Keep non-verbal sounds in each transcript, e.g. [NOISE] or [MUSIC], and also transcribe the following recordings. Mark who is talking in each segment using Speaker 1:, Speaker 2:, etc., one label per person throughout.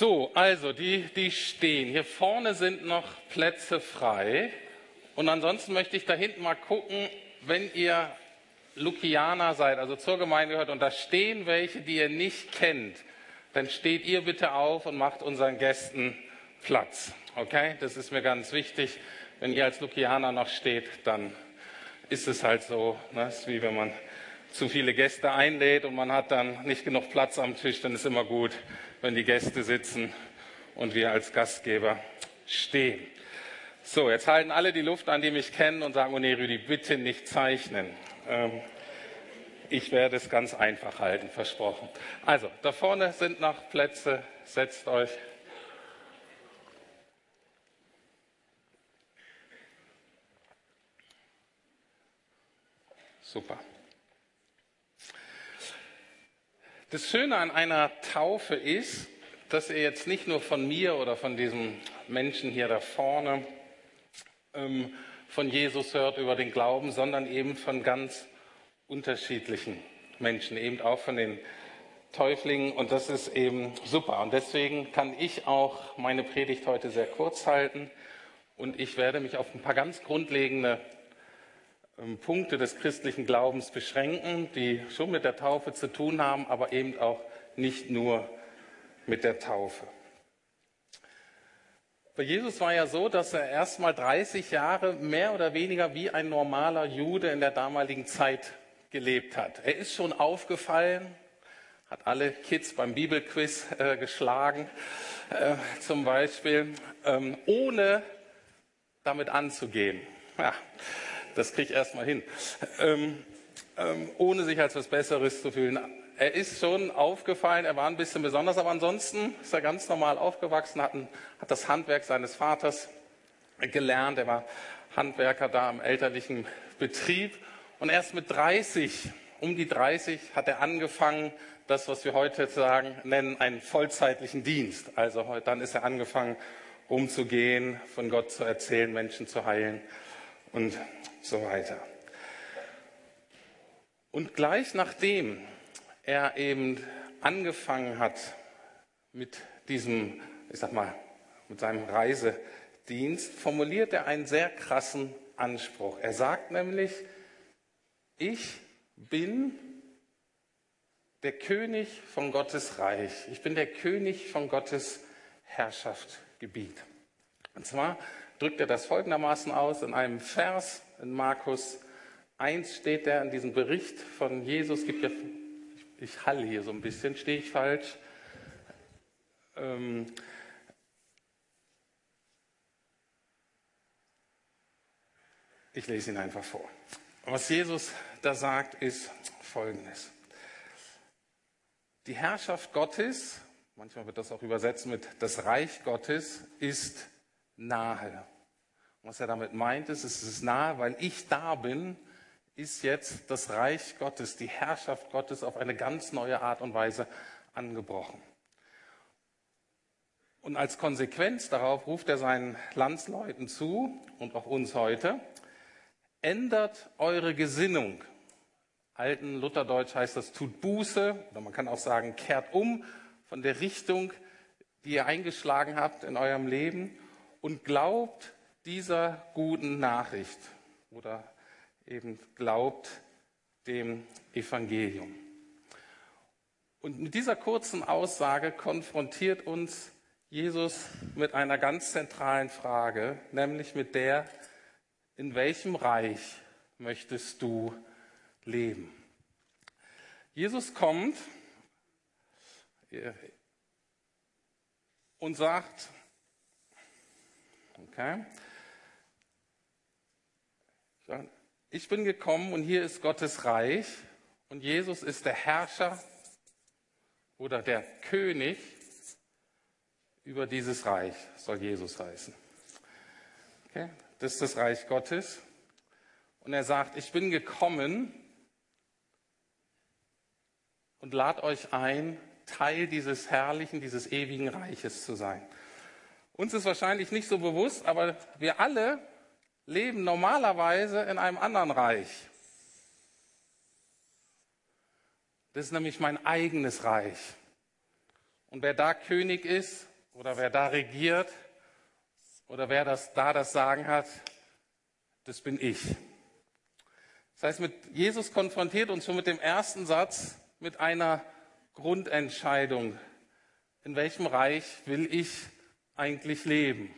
Speaker 1: So, also die, die stehen. Hier vorne sind noch Plätze frei. Und ansonsten möchte ich da hinten mal gucken, wenn ihr Lukianer seid, also zur Gemeinde gehört, und da stehen welche, die ihr nicht kennt, dann steht ihr bitte auf und macht unseren Gästen Platz. Okay? Das ist mir ganz wichtig. Wenn ihr als Lukianer noch steht, dann ist es halt so. Ne? ist wie wenn man zu viele Gäste einlädt und man hat dann nicht genug Platz am Tisch, dann ist immer gut, wenn die Gäste sitzen und wir als Gastgeber stehen. So, jetzt halten alle die Luft an, die mich kennen und sagen, oh nee, Rüdi, bitte nicht zeichnen. Ähm, ich werde es ganz einfach halten, versprochen. Also, da vorne sind noch Plätze, setzt euch. Super. Das Schöne an einer Taufe ist, dass ihr jetzt nicht nur von mir oder von diesem Menschen hier da vorne ähm, von Jesus hört über den Glauben, sondern eben von ganz unterschiedlichen Menschen, eben auch von den Täuflingen. Und das ist eben super. Und deswegen kann ich auch meine Predigt heute sehr kurz halten. Und ich werde mich auf ein paar ganz grundlegende Punkte des christlichen Glaubens beschränken, die schon mit der Taufe zu tun haben, aber eben auch nicht nur mit der Taufe. Bei Jesus war ja so, dass er erst mal 30 Jahre mehr oder weniger wie ein normaler Jude in der damaligen Zeit gelebt hat. Er ist schon aufgefallen, hat alle Kids beim Bibelquiz äh, geschlagen, äh, zum Beispiel, ähm, ohne damit anzugehen. Ja, das kriege ich erstmal hin. Ähm, ähm, ohne sich als was Besseres zu fühlen. Er ist schon aufgefallen, er war ein bisschen besonders, aber ansonsten ist er ganz normal aufgewachsen, hat, ein, hat das Handwerk seines Vaters gelernt. Er war Handwerker da im elterlichen Betrieb. Und erst mit 30, um die 30, hat er angefangen, das, was wir heute sagen, nennen, einen vollzeitlichen Dienst. Also dann ist er angefangen, umzugehen, von Gott zu erzählen, Menschen zu heilen und so weiter. Und gleich nachdem er eben angefangen hat mit diesem, ich sag mal, mit seinem Reisedienst, formuliert er einen sehr krassen Anspruch. Er sagt nämlich, ich bin der König von Gottes Reich. Ich bin der König von Gottes Herrschaftsgebiet. Und zwar drückt er das folgendermaßen aus in einem Vers in Markus 1 steht er in diesem Bericht von Jesus, gibt ja, ich halle hier so ein bisschen, stehe ich falsch? Ähm, ich lese ihn einfach vor. Was Jesus da sagt, ist folgendes. Die Herrschaft Gottes, manchmal wird das auch übersetzt mit das Reich Gottes, ist nahe. Was er damit meint, ist, es ist nahe, weil ich da bin, ist jetzt das Reich Gottes, die Herrschaft Gottes auf eine ganz neue Art und Weise angebrochen. Und als Konsequenz darauf ruft er seinen Landsleuten zu und auch uns heute, ändert eure Gesinnung. Alten Lutherdeutsch heißt das, tut Buße, oder man kann auch sagen, kehrt um von der Richtung, die ihr eingeschlagen habt in eurem Leben und glaubt dieser guten Nachricht oder eben glaubt dem Evangelium. Und mit dieser kurzen Aussage konfrontiert uns Jesus mit einer ganz zentralen Frage, nämlich mit der, in welchem Reich möchtest du leben? Jesus kommt und sagt, okay, ich bin gekommen und hier ist Gottes Reich und Jesus ist der Herrscher oder der König über dieses Reich, soll Jesus heißen. Okay? Das ist das Reich Gottes. Und er sagt, ich bin gekommen und lad euch ein, Teil dieses herrlichen, dieses ewigen Reiches zu sein. Uns ist wahrscheinlich nicht so bewusst, aber wir alle leben normalerweise in einem anderen Reich. Das ist nämlich mein eigenes Reich. Und wer da König ist, oder wer da regiert oder wer das da das Sagen hat, das bin ich. Das heißt, mit Jesus konfrontiert uns schon mit dem ersten Satz mit einer Grundentscheidung. In welchem Reich will ich eigentlich leben?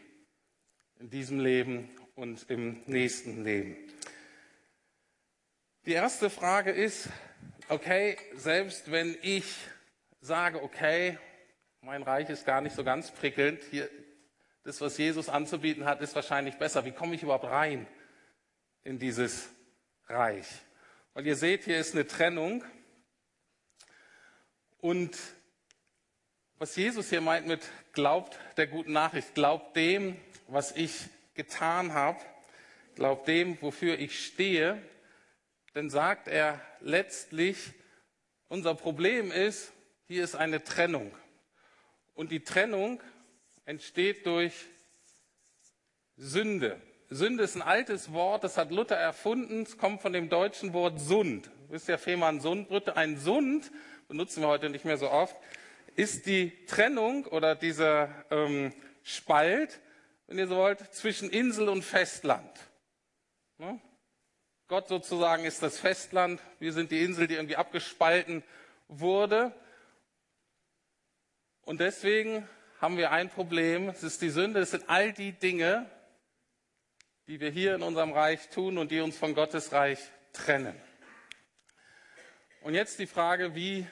Speaker 1: In diesem Leben und im nächsten Leben. Die erste Frage ist, okay, selbst wenn ich sage, okay, mein Reich ist gar nicht so ganz prickelnd, hier, das, was Jesus anzubieten hat, ist wahrscheinlich besser. Wie komme ich überhaupt rein in dieses Reich? Weil ihr seht, hier ist eine Trennung. Und was Jesus hier meint mit glaubt der guten Nachricht, glaubt dem, was ich getan habe, glaubt dem, wofür ich stehe, dann sagt er letztlich, unser Problem ist, hier ist eine Trennung. Und die Trennung entsteht durch Sünde. Sünde ist ein altes Wort, das hat Luther erfunden. Es kommt von dem deutschen Wort Sund. Wisst ihr, Fehmarn Sundbrütte? Ein Sund, benutzen wir heute nicht mehr so oft, ist die Trennung oder dieser ähm, Spalt, wenn ihr so wollt, zwischen Insel und Festland. Ne? Gott sozusagen ist das Festland, wir sind die Insel, die irgendwie abgespalten wurde. Und deswegen haben wir ein Problem, es ist die Sünde, es sind all die Dinge, die wir hier in unserem Reich tun und die uns von Gottes Reich trennen. Und jetzt die Frage, wie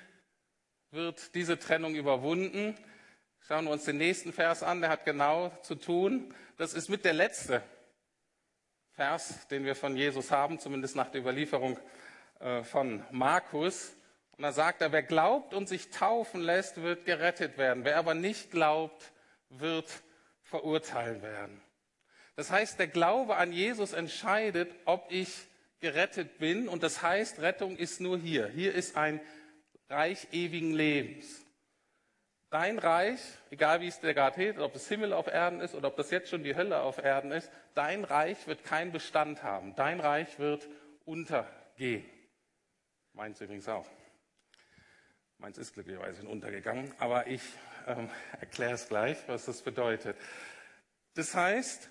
Speaker 1: wird diese Trennung überwunden? Schauen wir uns den nächsten Vers an, der hat genau zu tun. Das ist mit der letzte Vers, den wir von Jesus haben, zumindest nach der Überlieferung äh, von Markus. Und da sagt er, wer glaubt und sich taufen lässt, wird gerettet werden. Wer aber nicht glaubt, wird verurteilt werden. Das heißt, der Glaube an Jesus entscheidet, ob ich gerettet bin. Und das heißt, Rettung ist nur hier. Hier ist ein Reich ewigen Lebens. Dein Reich, egal wie es dir gerade geht, ob es Himmel auf Erden ist oder ob das jetzt schon die Hölle auf Erden ist, dein Reich wird keinen Bestand haben. Dein Reich wird untergehen. Meins übrigens auch. Meins ist glücklicherweise untergegangen, aber ich ähm, erkläre es gleich, was das bedeutet. Das heißt,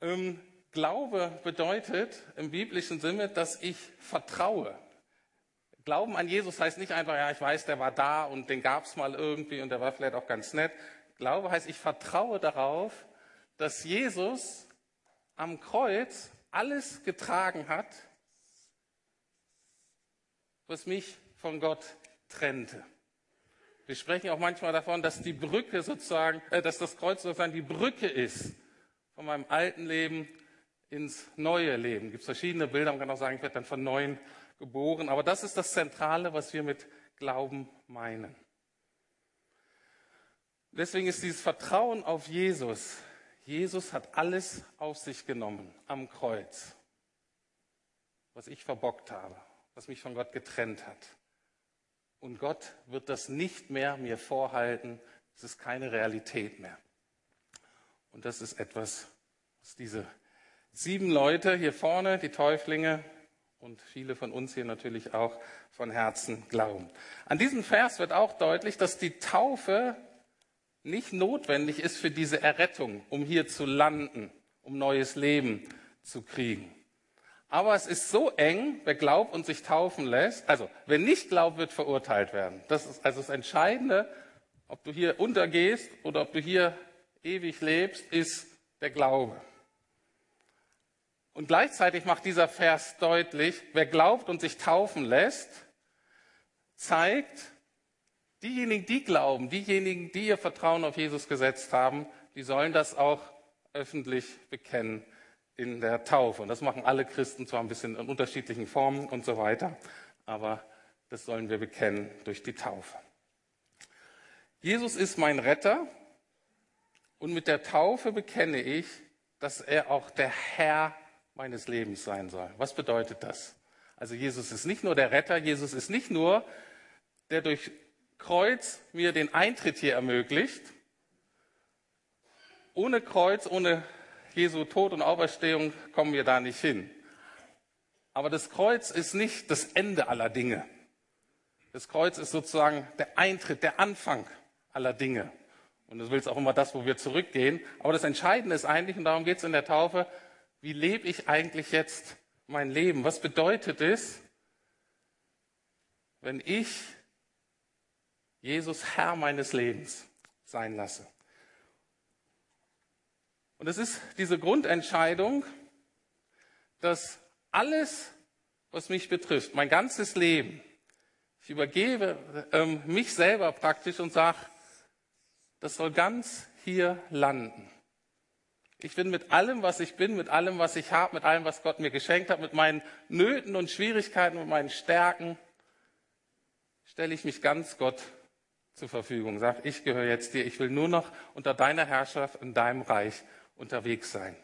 Speaker 1: ähm, Glaube bedeutet im biblischen Sinne, dass ich vertraue. Glauben an Jesus heißt nicht einfach, ja, ich weiß, der war da und den gab es mal irgendwie und der war vielleicht auch ganz nett. Glaube heißt, ich vertraue darauf, dass Jesus am Kreuz alles getragen hat, was mich von Gott trennte. Wir sprechen auch manchmal davon, dass die Brücke sozusagen, äh, dass das Kreuz sozusagen die Brücke ist von meinem alten Leben ins neue Leben. Es gibt verschiedene Bilder, man kann auch sagen, ich werde dann von neuem geboren. Aber das ist das Zentrale, was wir mit Glauben meinen. Deswegen ist dieses Vertrauen auf Jesus. Jesus hat alles auf sich genommen am Kreuz, was ich verbockt habe, was mich von Gott getrennt hat. Und Gott wird das nicht mehr mir vorhalten. Es ist keine Realität mehr. Und das ist etwas, was diese sieben Leute hier vorne, die Täuflinge und viele von uns hier natürlich auch von Herzen glauben. An diesem Vers wird auch deutlich, dass die Taufe nicht notwendig ist für diese Errettung, um hier zu landen, um neues Leben zu kriegen. Aber es ist so eng, wer glaubt und sich taufen lässt, also wer nicht glaubt, wird verurteilt werden. Das ist also das Entscheidende, ob du hier untergehst oder ob du hier ewig lebst, ist der Glaube. Und gleichzeitig macht dieser Vers deutlich, wer glaubt und sich taufen lässt, zeigt, diejenigen, die glauben, diejenigen, die ihr Vertrauen auf Jesus gesetzt haben, die sollen das auch öffentlich bekennen in der Taufe. Und das machen alle Christen zwar ein bisschen in unterschiedlichen Formen und so weiter, aber das sollen wir bekennen durch die Taufe. Jesus ist mein Retter und mit der Taufe bekenne ich, dass er auch der Herr meines Lebens sein soll. Was bedeutet das? Also Jesus ist nicht nur der Retter, Jesus ist nicht nur, der durch Kreuz mir den Eintritt hier ermöglicht. Ohne Kreuz, ohne Jesu Tod und Auferstehung kommen wir da nicht hin. Aber das Kreuz ist nicht das Ende aller Dinge. Das Kreuz ist sozusagen der Eintritt, der Anfang aller Dinge. Und das will es auch immer das, wo wir zurückgehen. Aber das Entscheidende ist eigentlich, und darum geht es in der Taufe, wie lebe ich eigentlich jetzt mein Leben? Was bedeutet es, wenn ich Jesus Herr meines Lebens sein lasse? Und es ist diese Grundentscheidung, dass alles, was mich betrifft, mein ganzes Leben, ich übergebe ähm, mich selber praktisch und sage, das soll ganz hier landen. Ich bin mit allem, was ich bin, mit allem, was ich habe, mit allem, was Gott mir geschenkt hat, mit meinen Nöten und Schwierigkeiten, mit meinen Stärken, stelle ich mich ganz Gott zur Verfügung. Sag, ich gehöre jetzt dir. Ich will nur noch unter deiner Herrschaft in deinem Reich unterwegs sein.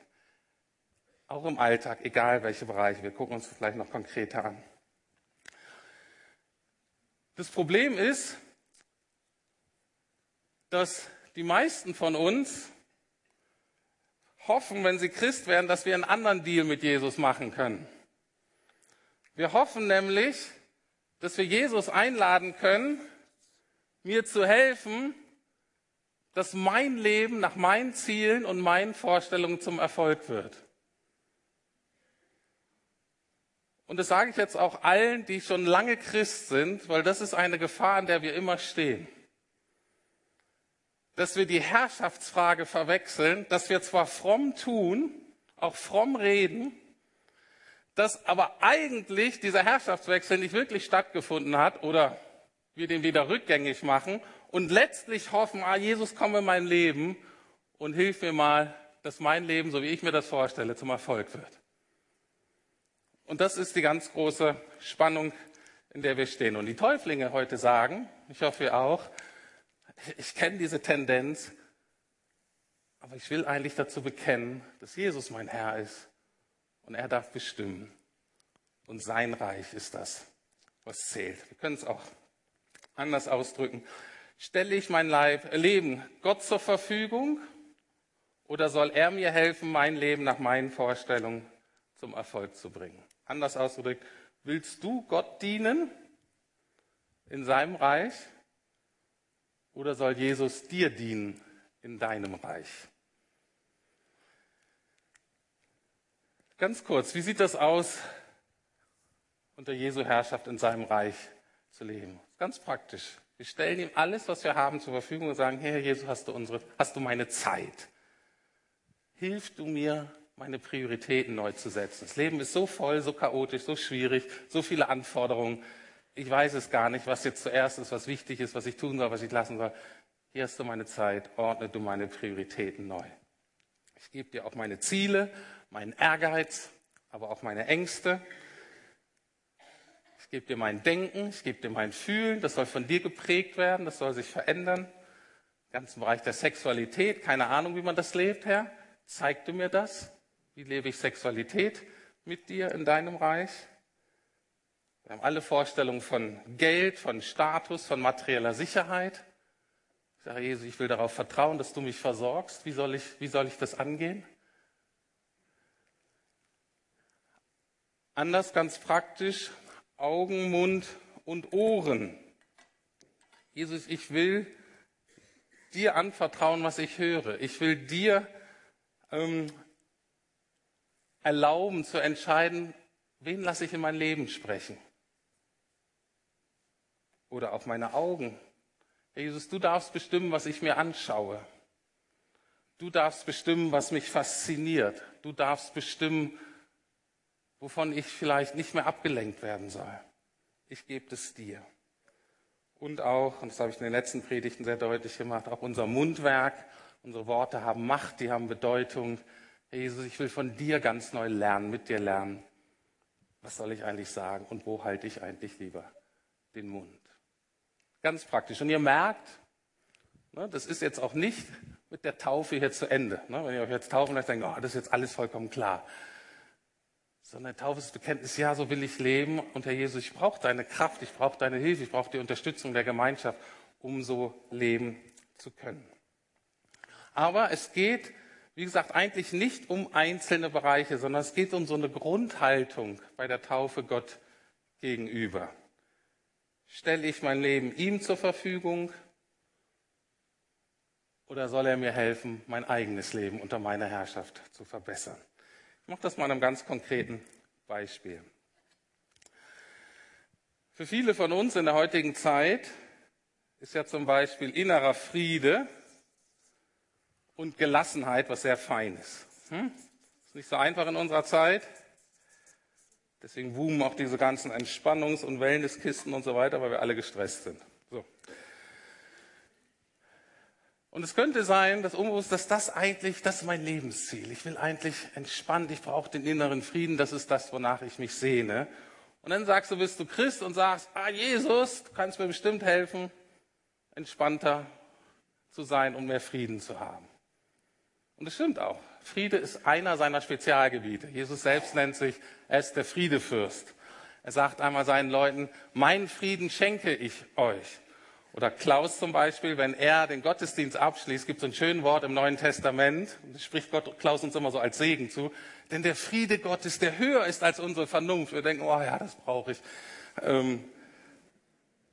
Speaker 1: Auch im Alltag, egal welche Bereiche. Wir gucken uns das gleich noch konkreter an. Das Problem ist, dass die meisten von uns hoffen, wenn sie Christ werden, dass wir einen anderen Deal mit Jesus machen können. Wir hoffen nämlich, dass wir Jesus einladen können, mir zu helfen, dass mein Leben nach meinen Zielen und meinen Vorstellungen zum Erfolg wird. Und das sage ich jetzt auch allen, die schon lange Christ sind, weil das ist eine Gefahr, an der wir immer stehen dass wir die Herrschaftsfrage verwechseln, dass wir zwar fromm tun, auch fromm reden, dass aber eigentlich dieser Herrschaftswechsel nicht wirklich stattgefunden hat oder wir den wieder rückgängig machen und letztlich hoffen, ah, Jesus, komm in mein Leben und hilf mir mal, dass mein Leben, so wie ich mir das vorstelle, zum Erfolg wird. Und das ist die ganz große Spannung, in der wir stehen. Und die Täuflinge heute sagen, ich hoffe ihr auch, [LAUGHS] ich kenne diese Tendenz, aber ich will eigentlich dazu bekennen, dass Jesus mein Herr ist und er darf bestimmen. Und sein Reich ist das, was zählt. Wir können es auch anders ausdrücken. Stelle ich mein Leib, Leben Gott zur Verfügung oder soll er mir helfen, mein Leben nach meinen Vorstellungen zum Erfolg zu bringen? Anders ausgedrückt, willst du Gott dienen in seinem Reich oder soll Jesus dir dienen in deinem Reich? Ganz kurz, wie sieht das aus, unter Jesu Herrschaft in seinem Reich zu leben? Ganz praktisch. Wir stellen ihm alles, was wir haben, zur Verfügung und sagen, Herr Jesus, hast du, unsere, hast du meine Zeit? Hilf du mir, meine Prioritäten neu zu setzen. Das Leben ist so voll, so chaotisch, so schwierig, so viele Anforderungen ich weiß es gar nicht, was jetzt zuerst ist, was wichtig ist, was ich tun soll, was ich lassen soll. Hier hast du meine Zeit, ordne du meine Prioritäten neu. Ich gebe dir auch meine Ziele, meinen Ehrgeiz, aber auch meine Ängste. Ich gebe dir mein Denken, ich gebe dir mein Fühlen, das soll von dir geprägt werden, das soll sich verändern. Im ganzen Bereich der Sexualität, keine Ahnung, wie man das lebt, Herr. Zeig du mir das? Wie lebe ich Sexualität mit dir in deinem Reich? Wir haben alle Vorstellungen von Geld, von Status, von materieller Sicherheit. Ich sage, Jesus, ich will darauf vertrauen, dass du mich versorgst. Wie soll ich, wie soll ich das angehen? Anders ganz praktisch, Augen, Mund und Ohren. Jesus, ich will dir anvertrauen, was ich höre. Ich will dir ähm, erlauben zu entscheiden, wen lasse ich in mein Leben sprechen oder auf meine Augen. Herr Jesus, du darfst bestimmen, was ich mir anschaue. Du darfst bestimmen, was mich fasziniert. Du darfst bestimmen, wovon ich vielleicht nicht mehr abgelenkt werden soll. Ich gebe es dir. Und auch, und das habe ich in den letzten Predigten sehr deutlich gemacht, auch unser Mundwerk, unsere Worte haben Macht, die haben Bedeutung. Herr Jesus, ich will von dir ganz neu lernen, mit dir lernen. Was soll ich eigentlich sagen und wo halte ich eigentlich lieber den Mund? Ganz praktisch. Und ihr merkt, ne, das ist jetzt auch nicht mit der Taufe hier zu Ende. Ne? Wenn ihr euch jetzt taufen lasst, denkt, oh, das ist jetzt alles vollkommen klar. Sondern Taufe ist Bekenntnis, ja, so will ich leben. Und Herr Jesus, ich brauche deine Kraft, ich brauche deine Hilfe, ich brauche die Unterstützung der Gemeinschaft, um so leben zu können. Aber es geht, wie gesagt, eigentlich nicht um einzelne Bereiche, sondern es geht um so eine Grundhaltung bei der Taufe Gott gegenüber. Stelle ich mein Leben ihm zur Verfügung Oder soll er mir helfen, mein eigenes Leben unter meiner Herrschaft zu verbessern? Ich mache das mal an einem ganz konkreten Beispiel. Für viele von uns in der heutigen Zeit ist ja zum Beispiel innerer Friede und Gelassenheit was sehr Feines. Hm? Ist nicht so einfach in unserer Zeit. Deswegen boomen auch diese ganzen Entspannungs- und Wellnesskisten und so weiter, weil wir alle gestresst sind. So. Und es könnte sein, dass unbewusst, dass das eigentlich, das ist mein Lebensziel. Ich will eigentlich entspannt, ich brauche den inneren Frieden, das ist das, wonach ich mich sehne. Und dann sagst du, bist du Christ und sagst, ah Jesus, du kannst mir bestimmt helfen, entspannter zu sein und mehr Frieden zu haben. Und es stimmt auch. Friede ist einer seiner Spezialgebiete. Jesus selbst nennt sich, er ist der Friedefürst. Er sagt einmal seinen Leuten, meinen Frieden schenke ich euch. Oder Klaus zum Beispiel, wenn er den Gottesdienst abschließt, gibt es ein schönes Wort im Neuen Testament, spricht Gott, Klaus uns immer so als Segen zu, denn der Friede Gottes, der höher ist als unsere Vernunft. Wir denken, oh ja, das brauche ich. Ähm,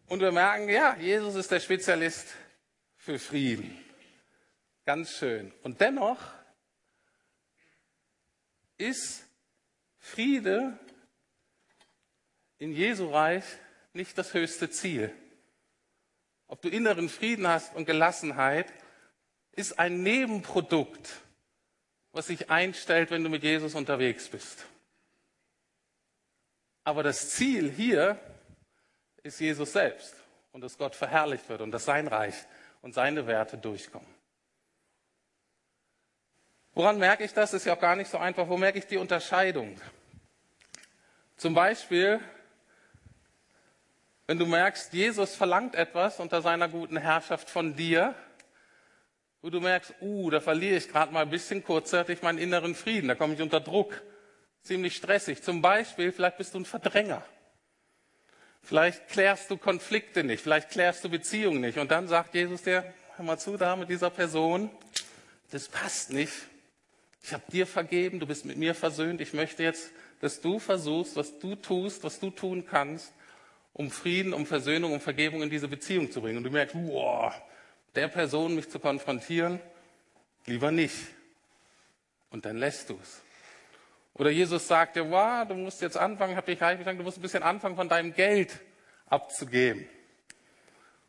Speaker 1: und wir merken, ja, Jesus ist der Spezialist für Frieden. Ganz schön. Und dennoch ist Friede in Jesu Reich nicht das höchste Ziel. Ob du inneren Frieden hast und Gelassenheit, ist ein Nebenprodukt, was sich einstellt, wenn du mit Jesus unterwegs bist. Aber das Ziel hier ist Jesus selbst und dass Gott verherrlicht wird und dass sein Reich und seine Werte durchkommen. Woran merke ich das? Ist ja auch gar nicht so einfach. Wo merke ich die Unterscheidung? Zum Beispiel, wenn du merkst, Jesus verlangt etwas unter seiner guten Herrschaft von dir, wo du merkst, uh, da verliere ich gerade mal ein bisschen kurzzeitig meinen inneren Frieden, da komme ich unter Druck, ziemlich stressig. Zum Beispiel, vielleicht bist du ein Verdränger. Vielleicht klärst du Konflikte nicht, vielleicht klärst du Beziehungen nicht. Und dann sagt Jesus dir, hör mal zu, da mit dieser Person, das passt nicht. Ich habe dir vergeben, du bist mit mir versöhnt. Ich möchte jetzt, dass du versuchst, was du tust, was du tun kannst, um Frieden, um Versöhnung, um Vergebung in diese Beziehung zu bringen. Und du merkst, wow, der Person mich zu konfrontieren, lieber nicht. Und dann lässt du es. Oder Jesus sagt dir, wow, du musst jetzt anfangen, habe ich gesagt, du musst ein bisschen anfangen, von deinem Geld abzugeben.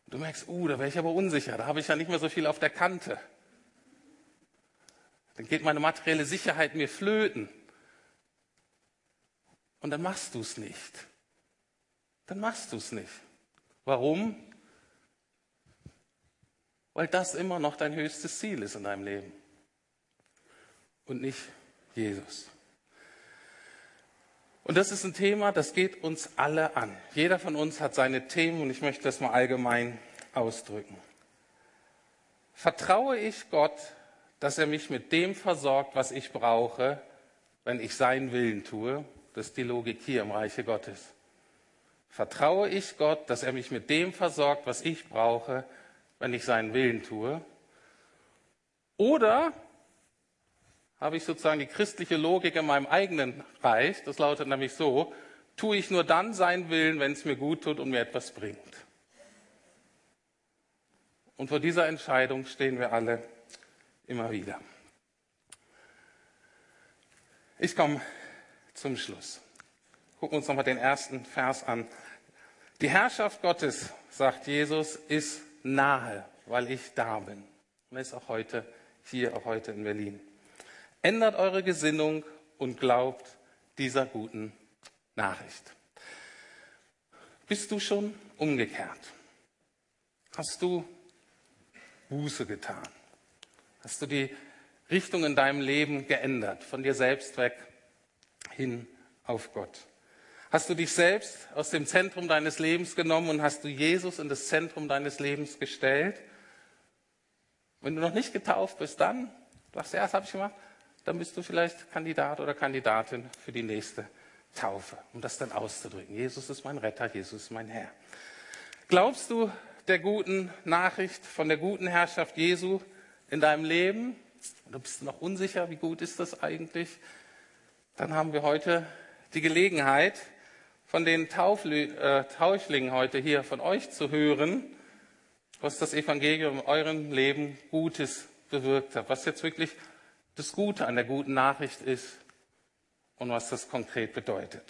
Speaker 1: Und du merkst, uh, da wäre ich aber unsicher, da habe ich ja nicht mehr so viel auf der Kante. Dann geht meine materielle Sicherheit mir flöten. Und dann machst du es nicht. Dann machst du es nicht. Warum? Weil das immer noch dein höchstes Ziel ist in deinem Leben. Und nicht Jesus. Und das ist ein Thema, das geht uns alle an. Jeder von uns hat seine Themen und ich möchte das mal allgemein ausdrücken. Vertraue ich Gott dass er mich mit dem versorgt, was ich brauche, wenn ich seinen Willen tue. Das ist die Logik hier im Reiche Gottes. Vertraue ich Gott, dass er mich mit dem versorgt, was ich brauche, wenn ich seinen Willen tue? Oder habe ich sozusagen die christliche Logik in meinem eigenen Reich? Das lautet nämlich so, tue ich nur dann seinen Willen, wenn es mir gut tut und mir etwas bringt. Und vor dieser Entscheidung stehen wir alle immer wieder. Ich komme zum Schluss. Gucken wir uns nochmal den ersten Vers an. Die Herrschaft Gottes, sagt Jesus, ist nahe, weil ich da bin. Und ist auch heute hier, auch heute in Berlin. Ändert eure Gesinnung und glaubt dieser guten Nachricht. Bist du schon umgekehrt? Hast du Buße getan? Hast du die Richtung in deinem Leben geändert, von dir selbst weg hin auf Gott? Hast du dich selbst aus dem Zentrum deines Lebens genommen und hast du Jesus in das Zentrum deines Lebens gestellt? Wenn du noch nicht getauft bist, dann, du hast ja, das habe ich gemacht, dann bist du vielleicht Kandidat oder Kandidatin für die nächste Taufe, um das dann auszudrücken. Jesus ist mein Retter, Jesus ist mein Herr. Glaubst du der guten Nachricht von der guten Herrschaft Jesu, in deinem Leben und du bist noch unsicher, wie gut ist das eigentlich, dann haben wir heute die Gelegenheit, von den Taufli äh, Täuflingen heute hier von euch zu hören, was das Evangelium in eurem Leben Gutes bewirkt hat, was jetzt wirklich das Gute an der guten Nachricht ist und was das konkret bedeutet.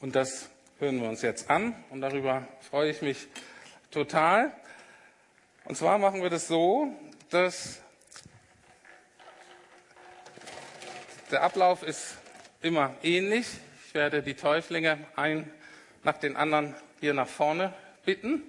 Speaker 1: Und das hören wir uns jetzt an und darüber freue ich mich total. Und zwar machen wir das so, dass der Ablauf ist immer ähnlich. Ich werde die Täuflinge ein nach den anderen hier nach vorne bitten.